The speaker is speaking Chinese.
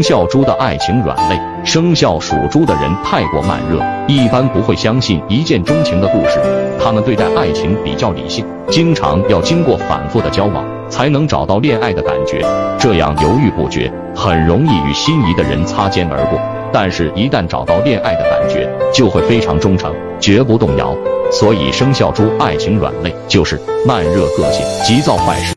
生肖猪的爱情软肋。生肖属猪的人太过慢热一般不会相信一见钟情的故事。他们对待爱情比较理性经常要经过反复的交往才能找到恋爱的感觉。这样犹豫不决很容易与心仪的人擦肩而过。但是一旦找到恋爱的感觉就会非常忠诚绝不动摇。所以生肖猪爱情软肋就是慢热个性急躁坏事。